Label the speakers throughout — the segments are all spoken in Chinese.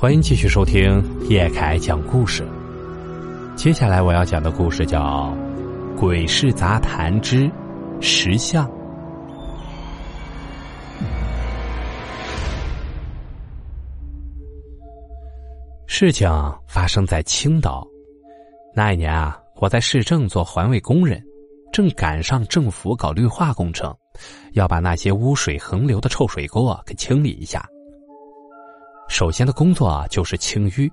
Speaker 1: 欢迎继续收听叶凯讲故事。接下来我要讲的故事叫《鬼市杂谈之石像》。事情发生在青岛。那一年啊，我在市政做环卫工人，正赶上政府搞绿化工程，要把那些污水横流的臭水沟啊给清理一下。首先的工作就是清淤，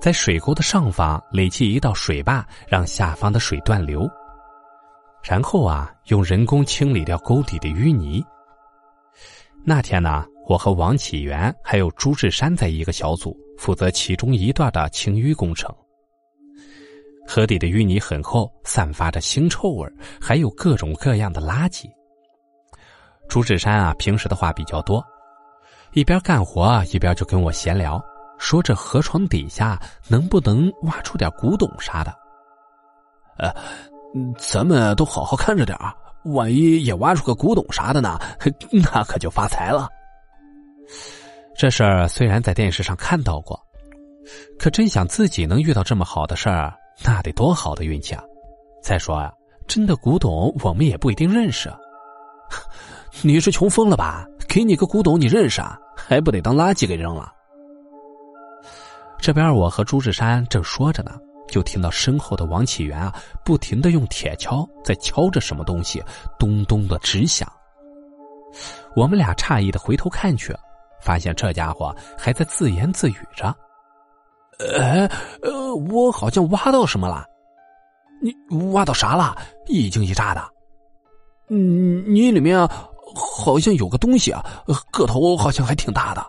Speaker 1: 在水沟的上方垒起一道水坝，让下方的水断流。然后啊，用人工清理掉沟底的淤泥。那天呢，我和王启元还有朱志山在一个小组，负责其中一段的清淤工程。河底的淤泥很厚，散发着腥臭味还有各种各样的垃圾。朱志山啊，平时的话比较多。一边干活一边就跟我闲聊，说这河床底下能不能挖出点古董啥的？
Speaker 2: 呃，咱们都好好看着点万一也挖出个古董啥的呢，那可就发财了。
Speaker 1: 这事儿虽然在电视上看到过，可真想自己能遇到这么好的事儿，那得多好的运气啊！再说啊，真的古董我们也不一定认识。
Speaker 2: 你是穷疯了吧？给你个古董你认识啊？还不得当垃圾给扔了？
Speaker 1: 这边我和朱志山正说着呢，就听到身后的王启元啊，不停的用铁锹在敲着什么东西，咚咚的直响。我们俩诧异的回头看去，发现这家伙还在自言自语着：“
Speaker 2: 哎，呃，我好像挖到什么了？你挖到啥了？一惊一乍的。嗯，你里面。”好像有个东西啊，个头好像还挺大的。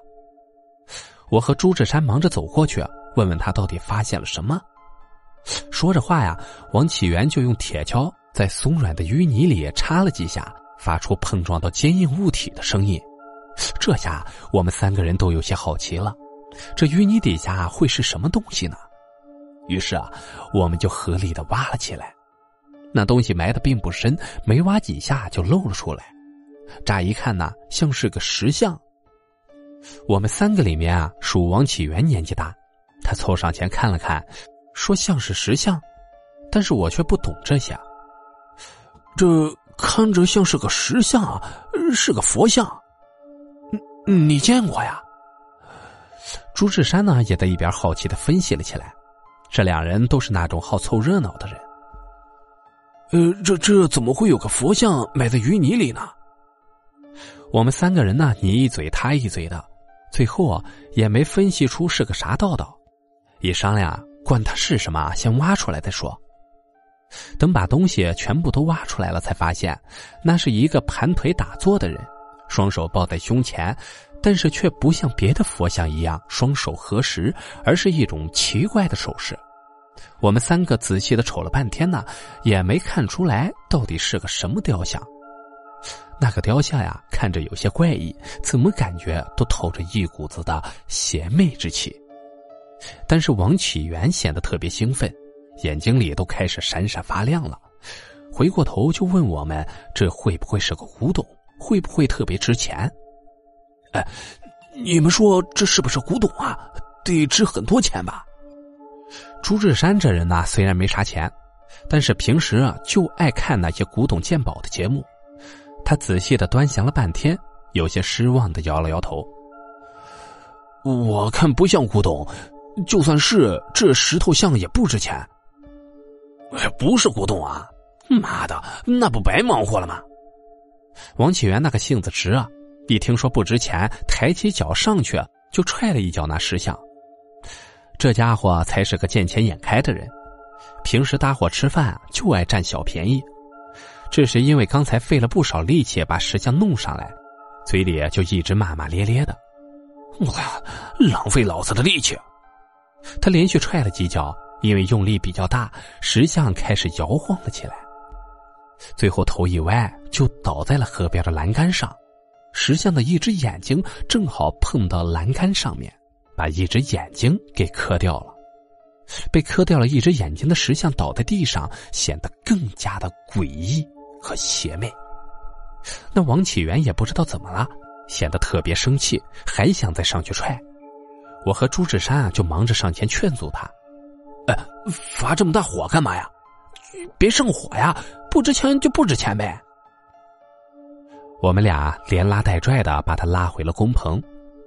Speaker 1: 我和朱志山忙着走过去，问问他到底发现了什么。说着话呀，王启元就用铁锹在松软的淤泥里插了几下，发出碰撞到坚硬物体的声音。这下我们三个人都有些好奇了，这淤泥底下会是什么东西呢？于是啊，我们就合力的挖了起来。那东西埋的并不深，没挖几下就露了出来。乍一看呢，像是个石像。我们三个里面啊，属王启元年纪大，他凑上前看了看，说像是石像，但是我却不懂这些。
Speaker 2: 这看着像是个石像啊，是个佛像，你见过呀？
Speaker 1: 朱志山呢，也在一边好奇的分析了起来。这两人都是那种好凑热闹的人。
Speaker 2: 呃，这这怎么会有个佛像埋在淤泥里呢？
Speaker 1: 我们三个人呢，你一嘴他一嘴的，最后啊也没分析出是个啥道道。一商量，管他是什么，先挖出来再说。等把东西全部都挖出来了，才发现那是一个盘腿打坐的人，双手抱在胸前，但是却不像别的佛像一样双手合十，而是一种奇怪的手势。我们三个仔细的瞅了半天呢，也没看出来到底是个什么雕像。那个雕像呀，看着有些怪异，怎么感觉都透着一股子的邪魅之气。但是王启元显得特别兴奋，眼睛里都开始闪闪发亮了，回过头就问我们：“这会不会是个古董？会不会特别值钱？”
Speaker 2: 哎，你们说这是不是古董啊？得值很多钱吧？
Speaker 1: 朱志山这人呢，虽然没啥钱，但是平时啊就爱看那些古董鉴宝的节目。他仔细的端详了半天，有些失望的摇了摇头。
Speaker 2: 我看不像古董，就算是这石头像也不值钱。不是古董啊！妈的，那不白忙活了吗？
Speaker 1: 王启元那个性子直啊，一听说不值钱，抬起脚上去就踹了一脚那石像。这家伙才是个见钱眼开的人，平时搭伙吃饭就爱占小便宜。这是因为刚才费了不少力气把石像弄上来，嘴里就一直骂骂咧咧的。
Speaker 2: 我浪费老子的力气！
Speaker 1: 他连续踹了几脚，因为用力比较大，石像开始摇晃了起来。最后头一歪，就倒在了河边的栏杆上。石像的一只眼睛正好碰到栏杆上面，把一只眼睛给磕掉了。被磕掉了一只眼睛的石像倒在地上，显得更加的诡异。和邪魅，那王启元也不知道怎么了，显得特别生气，还想再上去踹。我和朱志山啊就忙着上前劝阻他：“
Speaker 2: 哎，发这么大火干嘛呀？别上火呀！不值钱就不值钱呗。”
Speaker 1: 我们俩连拉带拽的把他拉回了工棚，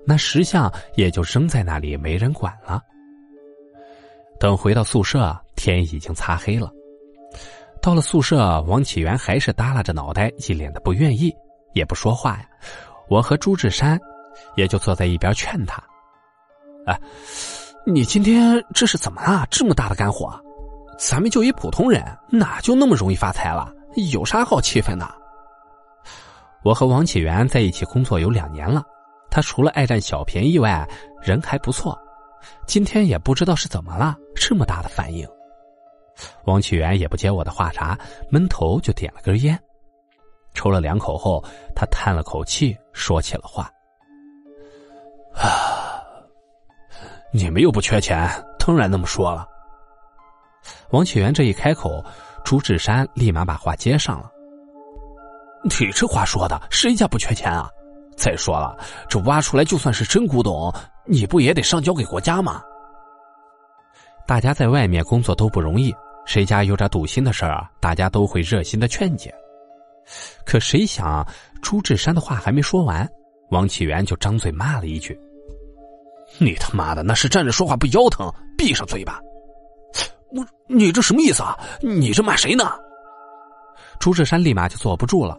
Speaker 1: 那石像也就扔在那里，没人管了。等回到宿舍，天已经擦黑了。到了宿舍，王启元还是耷拉着脑袋，一脸的不愿意，也不说话呀。我和朱志山也就坐在一边劝他：“
Speaker 2: 哎，你今天这是怎么了？这么大的肝火？咱们就一普通人，哪就那么容易发财了？有啥好气愤的？”
Speaker 1: 我和王启元在一起工作有两年了，他除了爱占小便宜外，人还不错。今天也不知道是怎么了，这么大的反应。王启元也不接我的话茬，闷头就点了根烟，抽了两口后，他叹了口气，说起了话：“
Speaker 2: 啊，你们又不缺钱，当然那么说了。”
Speaker 1: 王启元这一开口，朱志山立马把话接上了：“
Speaker 2: 你这话说的，谁家不缺钱啊？再说了，这挖出来就算是真古董。”你不也得上交给国家吗？
Speaker 1: 大家在外面工作都不容易，谁家有点赌心的事儿啊，大家都会热心的劝解。可谁想，朱志山的话还没说完，王启元就张嘴骂了一句：“
Speaker 2: 你他妈的那是站着说话不腰疼？闭上嘴巴！”我，你这什么意思啊？你这骂谁呢？
Speaker 1: 朱志山立马就坐不住了，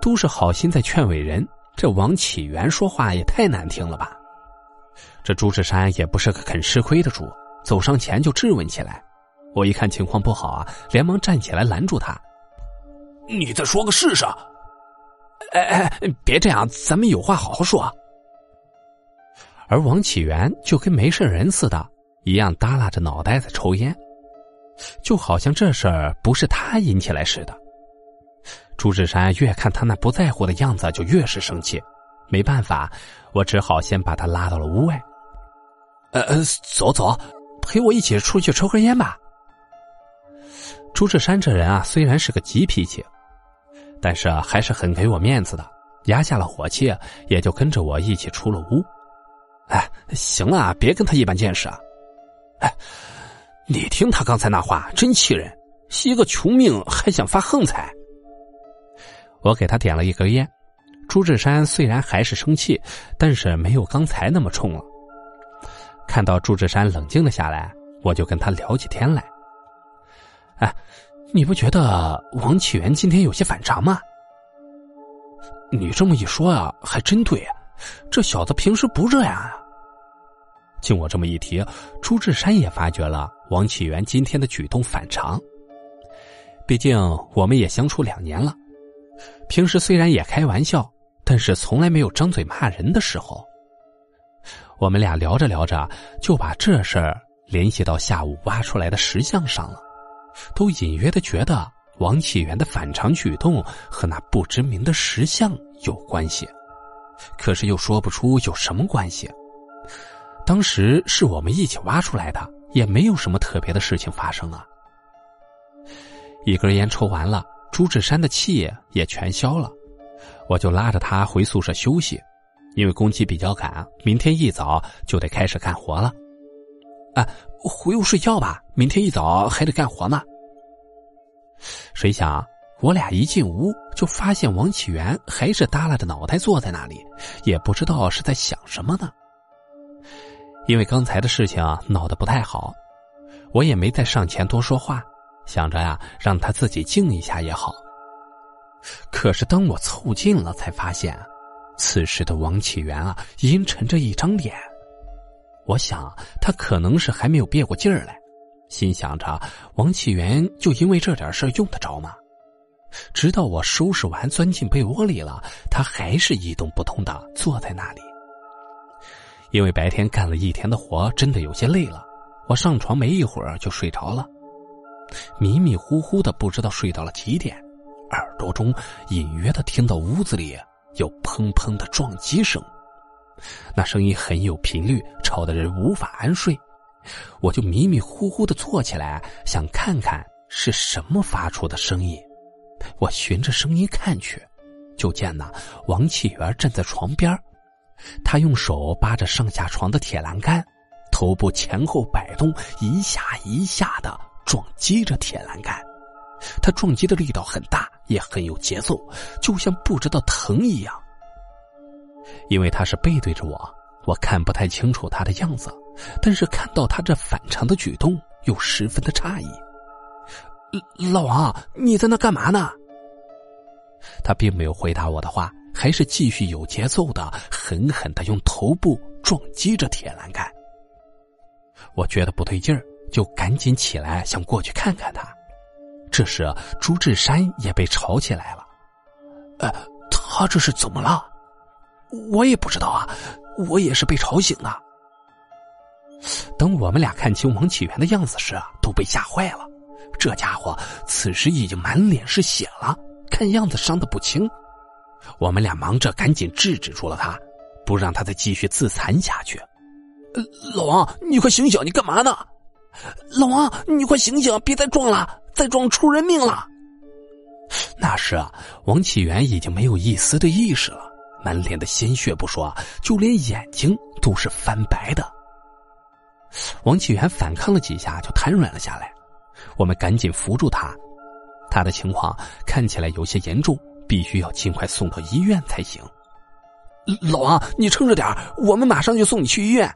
Speaker 1: 都是好心在劝伟人，这王启元说话也太难听了吧？这朱志山也不是个肯吃亏的主，走上前就质问起来。我一看情况不好啊，连忙站起来拦住他：“
Speaker 2: 你再说个试试！”
Speaker 1: 哎哎，别这样，咱们有话好好说。而王启元就跟没事人似的，一样耷拉着脑袋在抽烟，就好像这事儿不是他引起来似的。朱志山越看他那不在乎的样子，就越是生气。没办法，我只好先把他拉到了屋外。
Speaker 2: 呃呃，走走，陪我一起出去抽根烟吧。
Speaker 1: 朱志山这人啊，虽然是个急脾气，但是还是很给我面子的，压下了火气，也就跟着我一起出了屋。
Speaker 2: 哎，行了，别跟他一般见识啊！哎，你听他刚才那话，真气人！一个穷命还想发横财。
Speaker 1: 我给他点了一根烟，朱志山虽然还是生气，但是没有刚才那么冲了。看到朱志山冷静了下来，我就跟他聊起天来。
Speaker 2: 哎，你不觉得王启元今天有些反常吗？你这么一说啊，还真对。这小子平时不这样啊。
Speaker 1: 经我这么一提，朱志山也发觉了王启元今天的举动反常。毕竟我们也相处两年了，平时虽然也开玩笑，但是从来没有张嘴骂人的时候。我们俩聊着聊着，就把这事儿联系到下午挖出来的石像上了，都隐约的觉得王启元的反常举动和那不知名的石像有关系，可是又说不出有什么关系。当时是我们一起挖出来的，也没有什么特别的事情发生啊。一根烟抽完了，朱志山的气也全消了，我就拉着他回宿舍休息。因为工期比较赶，明天一早就得开始干活了。
Speaker 2: 啊，回屋睡觉吧，明天一早还得干活呢。
Speaker 1: 谁想我俩一进屋，就发现王启元还是耷拉着脑袋坐在那里，也不知道是在想什么呢。因为刚才的事情闹得不太好，我也没再上前多说话，想着呀，让他自己静一下也好。可是当我凑近了，才发现。此时的王启元啊，阴沉着一张脸。我想他可能是还没有憋过劲儿来，心想着王启元就因为这点事用得着吗？直到我收拾完钻进被窝里了，他还是一动不动的坐在那里。因为白天干了一天的活，真的有些累了，我上床没一会儿就睡着了，迷迷糊糊的不知道睡到了几点，耳朵中隐约的听到屋子里。有砰砰的撞击声，那声音很有频率，吵得人无法安睡。我就迷迷糊糊的坐起来，想看看是什么发出的声音。我循着声音看去，就见那王启元站在床边，他用手扒着上下床的铁栏杆，头部前后摆动，一下一下的撞击着铁栏杆。他撞击的力道很大，也很有节奏，就像不知道疼一样。因为他是背对着我，我看不太清楚他的样子，但是看到他这反常的举动，又十分的诧异。
Speaker 2: 老王，你在那干嘛呢？
Speaker 1: 他并没有回答我的话，还是继续有节奏的狠狠的用头部撞击着铁栏杆。我觉得不对劲儿，就赶紧起来想过去看看他。这时，朱志山也被吵起来了。
Speaker 2: 呃，他这是怎么了？我也不知道啊，我也是被吵醒的。
Speaker 1: 等我们俩看清王启元的样子时，都被吓坏了。这家伙此时已经满脸是血了，看样子伤的不轻。我们俩忙着赶紧制止住了他，不让他再继续自残下去。
Speaker 2: 老王，你快醒醒，你干嘛呢？老王，你快醒醒，别再撞了，再撞出人命了。
Speaker 1: 那时啊，王启元已经没有一丝的意识了，满脸的鲜血不说，就连眼睛都是翻白的。王启元反抗了几下，就瘫软了下来。我们赶紧扶住他，他的情况看起来有些严重，必须要尽快送到医院才行。
Speaker 2: 老王，你撑着点我们马上就送你去医院。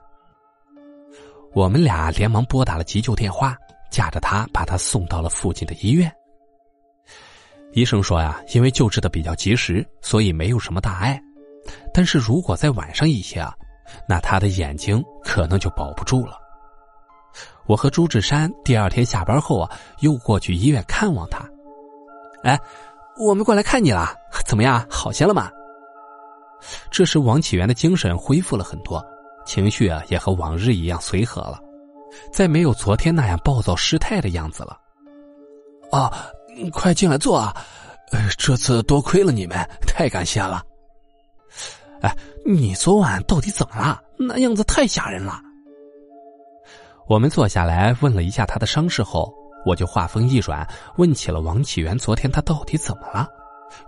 Speaker 1: 我们俩连忙拨打了急救电话，架着他把他送到了附近的医院。医生说呀，因为救治的比较及时，所以没有什么大碍。但是如果再晚上一些啊，那他的眼睛可能就保不住了。我和朱志山第二天下班后啊，又过去医院看望他。
Speaker 2: 哎，我们过来看你了，怎么样？好些了吗？
Speaker 1: 这时王启元的精神恢复了很多，情绪啊也和往日一样随和了，再没有昨天那样暴躁失态的样子了。
Speaker 2: 啊，快进来坐啊！这次多亏了你们，太感谢了。哎，你昨晚到底怎么了？那样子太吓人了。
Speaker 1: 我们坐下来问了一下他的伤势后，我就话锋一转，问起了王启元昨天他到底怎么了，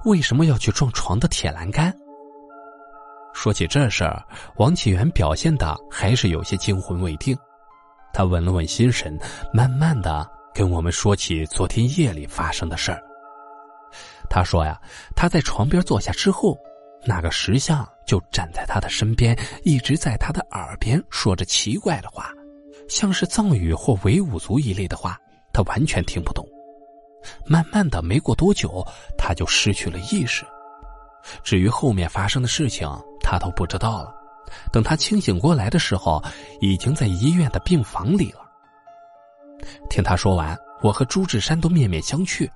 Speaker 1: 为什么要去撞床的铁栏杆？说起这事儿，王启元表现的还是有些惊魂未定。他稳了稳心神，慢慢的跟我们说起昨天夜里发生的事儿。他说呀，他在床边坐下之后，那个石像就站在他的身边，一直在他的耳边说着奇怪的话。像是藏语或维吾族一类的话，他完全听不懂。慢慢的，没过多久，他就失去了意识。至于后面发生的事情，他都不知道了。等他清醒过来的时候，已经在医院的病房里了。听他说完，我和朱志山都面面相觑。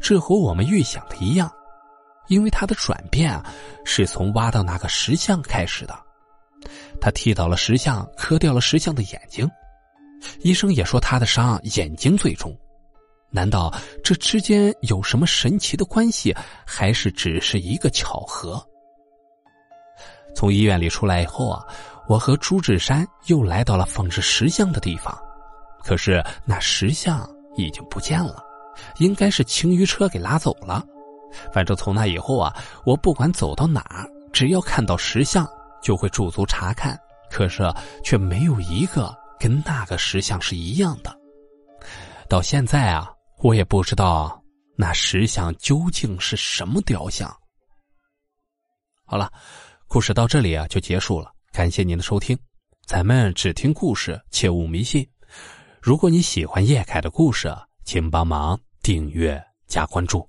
Speaker 1: 这和我们预想的一样，因为他的转变啊，是从挖到那个石像开始的。他踢倒了石像，磕掉了石像的眼睛。医生也说他的伤眼睛最重，难道这之间有什么神奇的关系，还是只是一个巧合？从医院里出来以后啊，我和朱志山又来到了放置石像的地方，可是那石像已经不见了，应该是清淤车给拉走了。反正从那以后啊，我不管走到哪儿，只要看到石像，就会驻足查看，可是却没有一个。跟那个石像是一样的，到现在啊，我也不知道那石像究竟是什么雕像。好了，故事到这里啊就结束了，感谢您的收听。咱们只听故事，切勿迷信。如果你喜欢叶凯的故事，请帮忙订阅加关注。